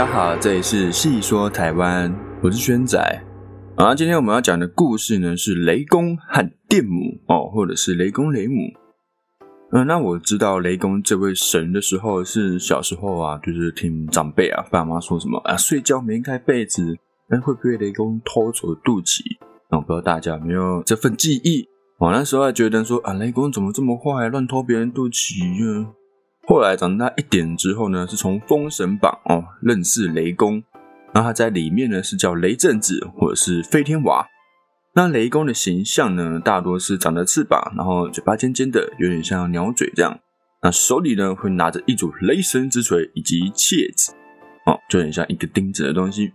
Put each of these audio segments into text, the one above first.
大家好，这里是细说台湾，我是轩仔。啊，今天我们要讲的故事呢是雷公和电母哦，或者是雷公雷母。嗯，那我知道雷公这位神的时候，是小时候啊，就是听长辈啊、爸妈说什么啊，睡觉没盖被子，哎，会不会雷公偷走肚脐？啊，不知道大家有没有这份记忆？我那时候还觉得说啊，雷公怎么这么坏，乱偷别人肚脐呢？后来长大一点之后呢，是从《封神榜》哦认识雷公，那他在里面呢是叫雷震子或者是飞天娃。那雷公的形象呢，大多是长着翅膀，然后嘴巴尖尖的，有点像鸟嘴这样。那手里呢会拿着一组雷神之锤以及切子，哦，就很像一个钉子的东西。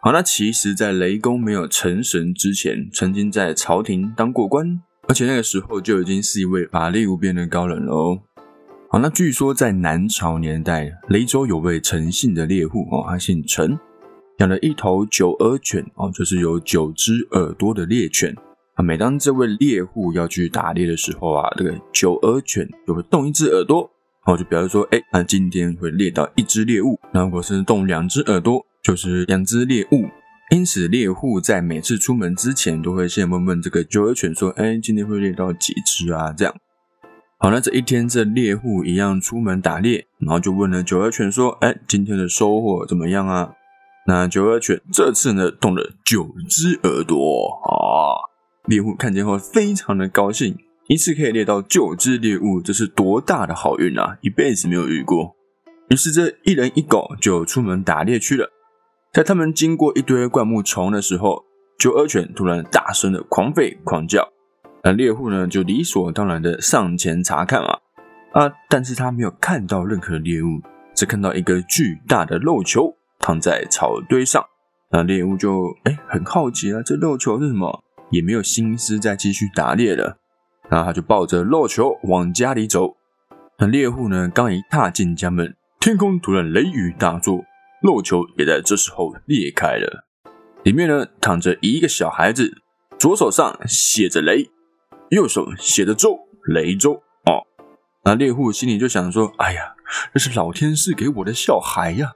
好，那其实，在雷公没有成神之前，曾经在朝廷当过官，而且那个时候就已经是一位法力无边的高人喽。好，那据说在南朝年代，雷州有位陈姓的猎户哦，他姓陈，养了一头九耳犬哦，就是有九只耳朵的猎犬。啊，每当这位猎户要去打猎的时候啊，这个九耳犬就会动一只耳朵，哦，就表示说，哎，他今天会猎到一只猎物。那如果是动两只耳朵，就是两只猎物。因此，猎户在每次出门之前，都会先问问这个九耳犬说，哎，今天会猎到几只啊？这样。好，那这一天，这猎户一样出门打猎，然后就问了九耳犬说：“哎，今天的收获怎么样啊？”那九耳犬这次呢，动了九只耳朵啊！猎户看见后非常的高兴，一次可以猎到九只猎物，这是多大的好运啊！一辈子没有遇过。于是这一人一狗就出门打猎去了。在他们经过一堆灌木丛的时候，九耳犬突然大声的狂吠狂叫。那猎户呢，就理所当然的上前查看啊，啊，但是他没有看到任何猎物，只看到一个巨大的肉球躺在草堆上。那猎物就哎很好奇啊，这肉球是什么？也没有心思再继续打猎了。然后他就抱着肉球往家里走。那猎户呢，刚一踏进家门，天空突然雷雨大作，肉球也在这时候裂开了，里面呢躺着一个小孩子，左手上写着雷。右手写的周雷州哦，那猎户心里就想说：“哎呀，这是老天赐给我的小孩呀！”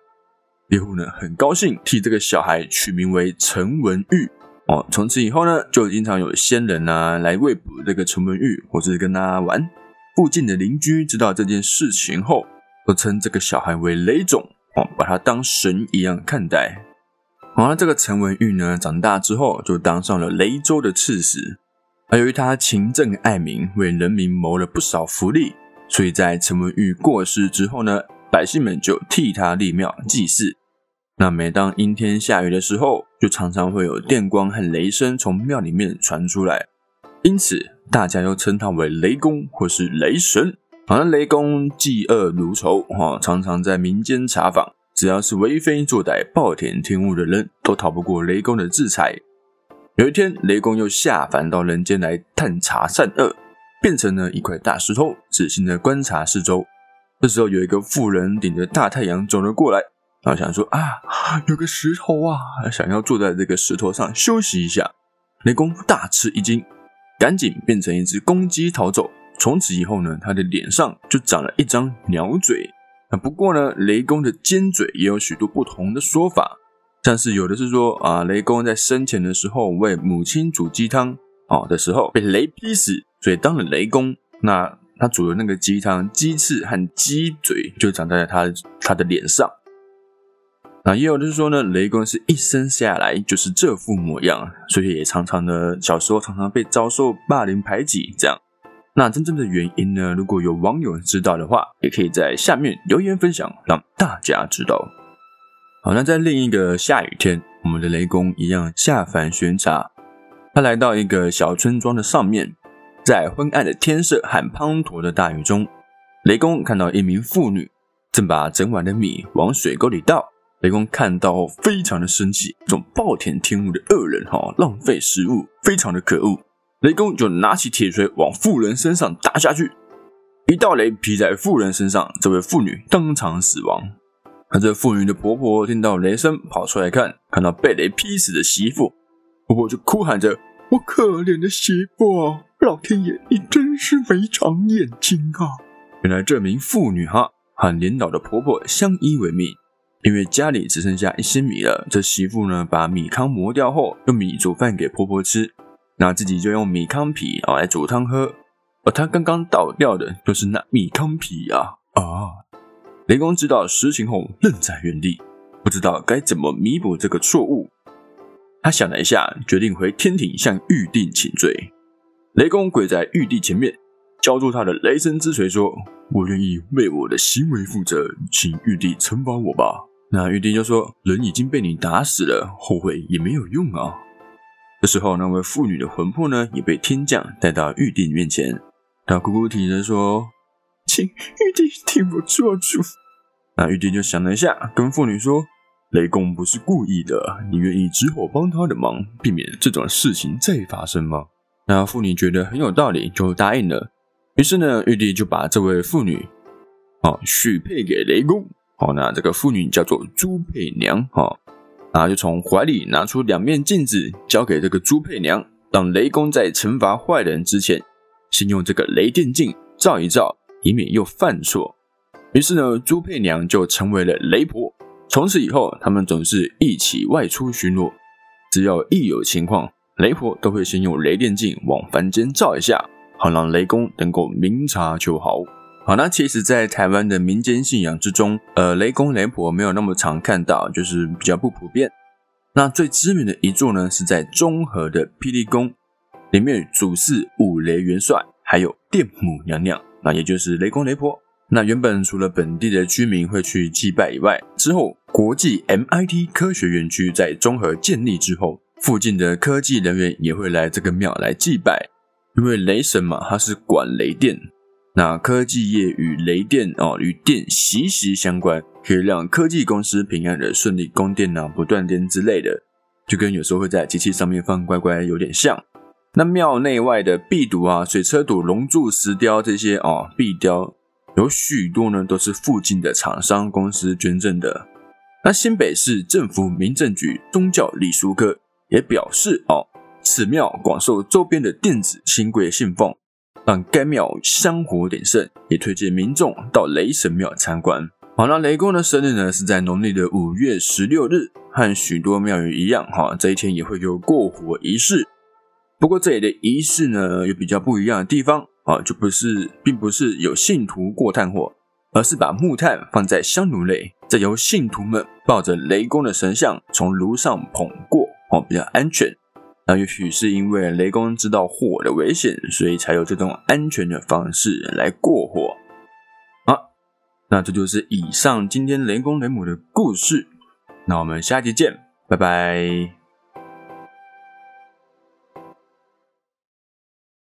猎户呢很高兴，替这个小孩取名为陈文玉哦。从此以后呢，就经常有仙人啊来喂捕这个陈文玉，或是跟他玩。附近的邻居知道这件事情后，都称这个小孩为雷总哦，把他当神一样看待。好了，这个陈文玉呢，长大之后就当上了雷州的刺史。而由于他勤政爱民，为人民谋了不少福利，所以在陈文玉过世之后呢，百姓们就替他立庙祭祀。那每当阴天下雨的时候，就常常会有电光和雷声从庙里面传出来，因此大家又称他为雷公或是雷神。好像雷公嫉恶如仇，哈，常常在民间查访，只要是为非作歹、暴殄天物的人，都逃不过雷公的制裁。有一天，雷公又下凡到人间来探查善恶，变成了一块大石头，仔细的观察四周。这时候，有一个妇人顶着大太阳走了过来，然后想说：“啊，有个石头啊，想要坐在这个石头上休息一下。”雷公大吃一惊，赶紧变成一只公鸡逃走。从此以后呢，他的脸上就长了一张鸟嘴。不过呢，雷公的尖嘴也有许多不同的说法。像是有的是说啊，雷公在生前的时候为母亲煮鸡汤啊的时候被雷劈死，所以当了雷公。那他煮的那个鸡汤，鸡翅和鸡嘴就长在他他的脸上。那也有的是说呢，雷公是一生下来就是这副模样，所以也常常的小时候常常被遭受霸凌排挤这样。那真正的原因呢？如果有网友知道的话，也可以在下面留言分享，让大家知道。好，那在另一个下雨天，我们的雷公一样下凡巡查。他来到一个小村庄的上面，在昏暗的天色和滂沱的大雨中，雷公看到一名妇女正把整碗的米往水沟里倒。雷公看到后非常的生气，这种暴殄天物的恶人哈，浪费食物，非常的可恶。雷公就拿起铁锤往妇人身上打下去，一道雷劈在妇人身上，这位妇女当场死亡。那这妇女的婆婆听到雷声，跑出来看，看到被雷劈死的媳妇，婆婆就哭喊着：“我可怜的媳妇，老天爷，你真是没长眼睛啊！”原来这名妇女哈和年老的婆婆相依为命，因为家里只剩下一些米了，这媳妇呢把米糠磨掉后，用米煮饭给婆婆吃，那自己就用米糠皮啊来煮汤喝。而她刚刚倒掉的就是那米糠皮啊啊！雷公知道实情后，愣在原地，不知道该怎么弥补这个错误。他想了一下，决定回天庭向玉帝请罪。雷公跪在玉帝前面，交出他的雷神之锤，说：“我愿意为我的行为负责，请玉帝惩罚我吧。”那玉帝就说：“人已经被你打死了，后悔也没有用啊。”这时候，那位妇女的魂魄呢，也被天将带到玉帝面前。他哭哭啼着说：“请玉帝替我做主。”那玉帝就想了一下，跟妇女说：“雷公不是故意的，你愿意之后帮他的忙，避免这种事情再发生吗？”那妇女觉得很有道理，就答应了。于是呢，玉帝就把这位妇女，哦，许配给雷公。哦，那这个妇女叫做朱佩娘。哦，然后就从怀里拿出两面镜子，交给这个朱佩娘，让雷公在惩罚坏人之前，先用这个雷电镜照一照，以免又犯错。于是呢，朱佩娘就成为了雷婆。从此以后，他们总是一起外出巡逻。只要一有情况，雷婆都会先用雷电镜往凡间照一下，好让雷公能够明察秋毫。好，那其实，在台湾的民间信仰之中，呃，雷公雷婆没有那么常看到，就是比较不普遍。那最知名的一座呢，是在中和的霹雳宫，里面主祀五雷元帅，还有电母娘娘，那也就是雷公雷婆。那原本除了本地的居民会去祭拜以外，之后国际 MIT 科学园区在综合建立之后，附近的科技人员也会来这个庙来祭拜，因为雷神嘛，他是管雷电，那科技业与雷电哦与电息息相关，可以让科技公司平安的顺利供电啊，不断电之类的，就跟有时候会在机器上面放乖乖有点像。那庙内外的壁堵啊、水车堵、龙柱、石雕这些哦壁雕。有许多呢，都是附近的厂商公司捐赠的。那新北市政府民政局宗教礼俗科也表示，哦，此庙广受周边的电子新贵信奉，让该庙香火鼎盛，也推荐民众到雷神庙参观。好，那雷公的生日呢，是在农历的五月十六日，和许多庙宇一样，哈，这一天也会有过火仪式。不过这里的仪式呢，有比较不一样的地方。啊，就不是，并不是有信徒过炭火，而是把木炭放在香炉内，再由信徒们抱着雷公的神像从炉上捧过，哦，比较安全。那也许是因为雷公知道火的危险，所以才有这种安全的方式来过火。好，那这就是以上今天雷公雷母的故事。那我们下期见，拜拜。